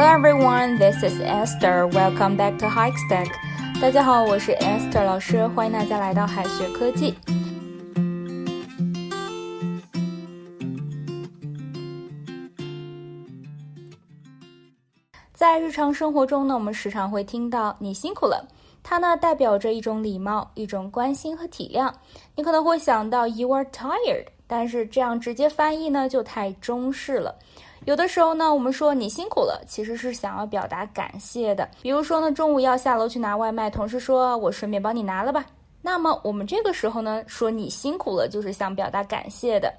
Hello everyone, this is Esther. Welcome back to Hikestack. 大家好，我是 Esther 老师，欢迎大家来到海学科技。在日常生活中呢，我们时常会听到“你辛苦了”，它呢代表着一种礼貌、一种关心和体谅。你可能会想到 “You are tired”，但是这样直接翻译呢就太中式了。有的时候呢，我们说你辛苦了，其实是想要表达感谢的。比如说呢，中午要下楼去拿外卖，同事说我顺便帮你拿了吧。那么我们这个时候呢，说你辛苦了，就是想表达感谢的。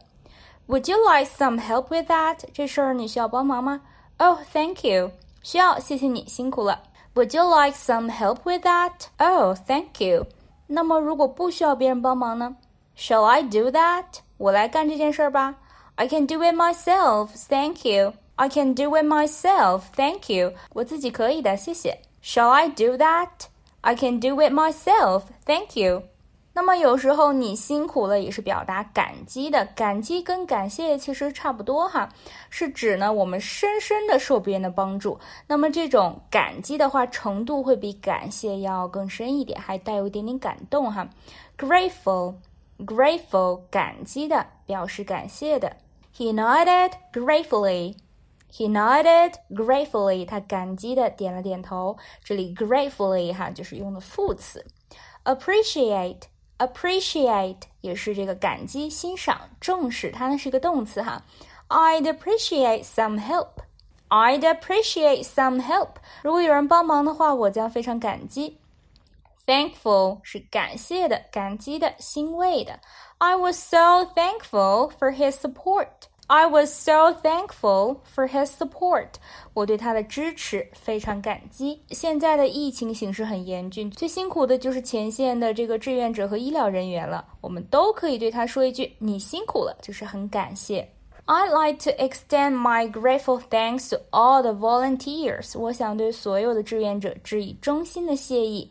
Would you like some help with that？这事儿你需要帮忙吗？Oh, thank you。需要，谢谢你辛苦了。Would you like some help with that? Oh, thank you。那么如果不需要别人帮忙呢？Shall I do that？我来干这件事儿吧。I can do it myself, thank you. I can do it myself, thank you. 我自己可以的，谢谢。Shall I do that? I can do it myself, thank you. 那么有时候你辛苦了也是表达感激的，感激跟感谢其实差不多哈，是指呢我们深深的受别人的帮助。那么这种感激的话程度会比感谢要更深一点，还带有一点点感动哈。Grateful, grateful，感激的，表示感谢的。He nodded gratefully. He nodded gratefully. 他感激的点了点头。这里 gratefully 哈就是用的副词。Appreciate, appreciate 也是这个感激、欣赏、重视，它呢是一个动词哈。I'd appreciate some help. I'd appreciate some help. 如果有人帮忙的话，我将非常感激。Thankful 是感谢的、感激的、欣慰的。I was so thankful for his support. I was so thankful for his support。我对他的支持非常感激。现在的疫情形势很严峻，最辛苦的就是前线的这个志愿者和医疗人员了。我们都可以对他说一句：“你辛苦了”，就是很感谢。I'd like to extend my grateful thanks to all the volunteers。我想对所有的志愿者致以衷心的谢意。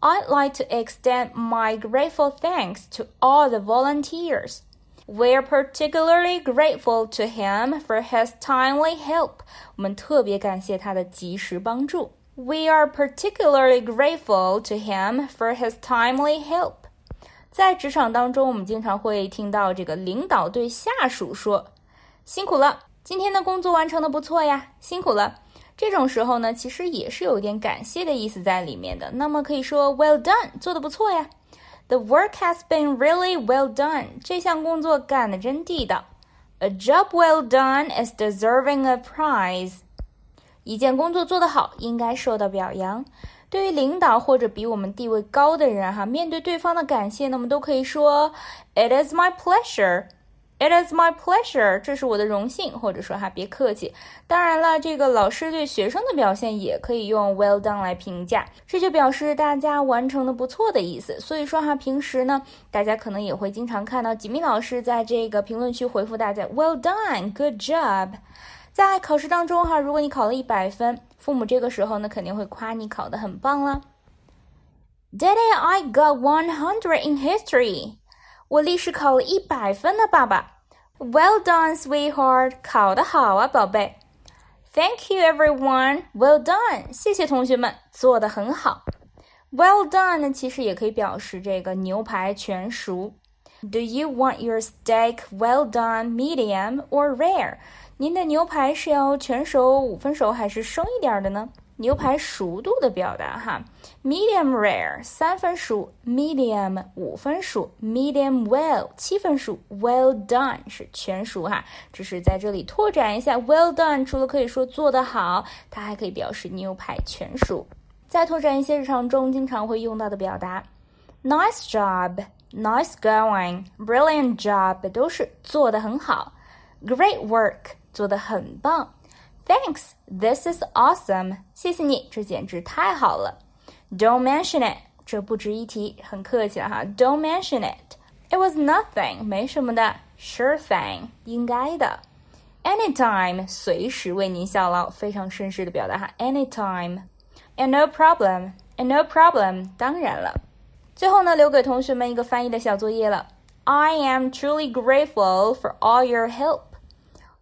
I'd like to extend my grateful thanks to all the volunteers. We're particularly grateful to him for his timely help. 我们特别感谢他的及时帮助。We are particularly grateful to him for his timely help. 在职场当中，我们经常会听到这个领导对下属说：“辛苦了，今天的工作完成的不错呀，辛苦了。” 这种时候呢，其实也是有一点感谢的意思在里面的。那么可以说 “Well done”，做的不错呀。The work has been really well done. 这项工作干得真地道。A job well done is deserving a prize. 一件工作做得好，应该受到表扬。对于领导或者比我们地位高的人，哈，面对对方的感谢，那么都可以说：“It is my pleasure.” It is my pleasure，这是我的荣幸，或者说哈，别客气。当然了，这个老师对学生的表现也可以用 well done 来评价，这就表示大家完成的不错的意思。所以说哈，平时呢，大家可能也会经常看到吉米老师在这个评论区回复大家 well done，good job。在考试当中哈，如果你考了一百分，父母这个时候呢，肯定会夸你考得很棒了。Daddy, I got one hundred in history. 我历史考了一百分呢，爸爸。Well done, sweetheart，考得好啊，宝贝。Thank you, everyone. Well done，谢谢同学们，做得很好。Well done 呢，其实也可以表示这个牛排全熟。Do you want your steak well done, medium or rare？您的牛排是要全熟、五分熟还是生一点的呢？ 牛排熟度的表达哈，medium rare 三分熟，medium 五分熟，medium well 七分熟，well done 是全熟哈。只是在这里拓展一下，well done 除了可以说做得好，它还可以表示牛排全熟。再拓展一些日常中经常会用到的表达，nice job，nice going，brilliant job 都是做得很好，great work 做得很棒。Thanks, this is awesome. 谢谢你，这简直太好了。Don't mention it，这不值一提，很客气了哈。Don't mention it. It was nothing，没什么的。Sure thing，应该的。Anytime，随时为您效劳，非常绅士的表达哈。Anytime。And no problem. And no problem. 当然了。最后呢，留给同学们一个翻译的小作业了。I am truly grateful for all your help.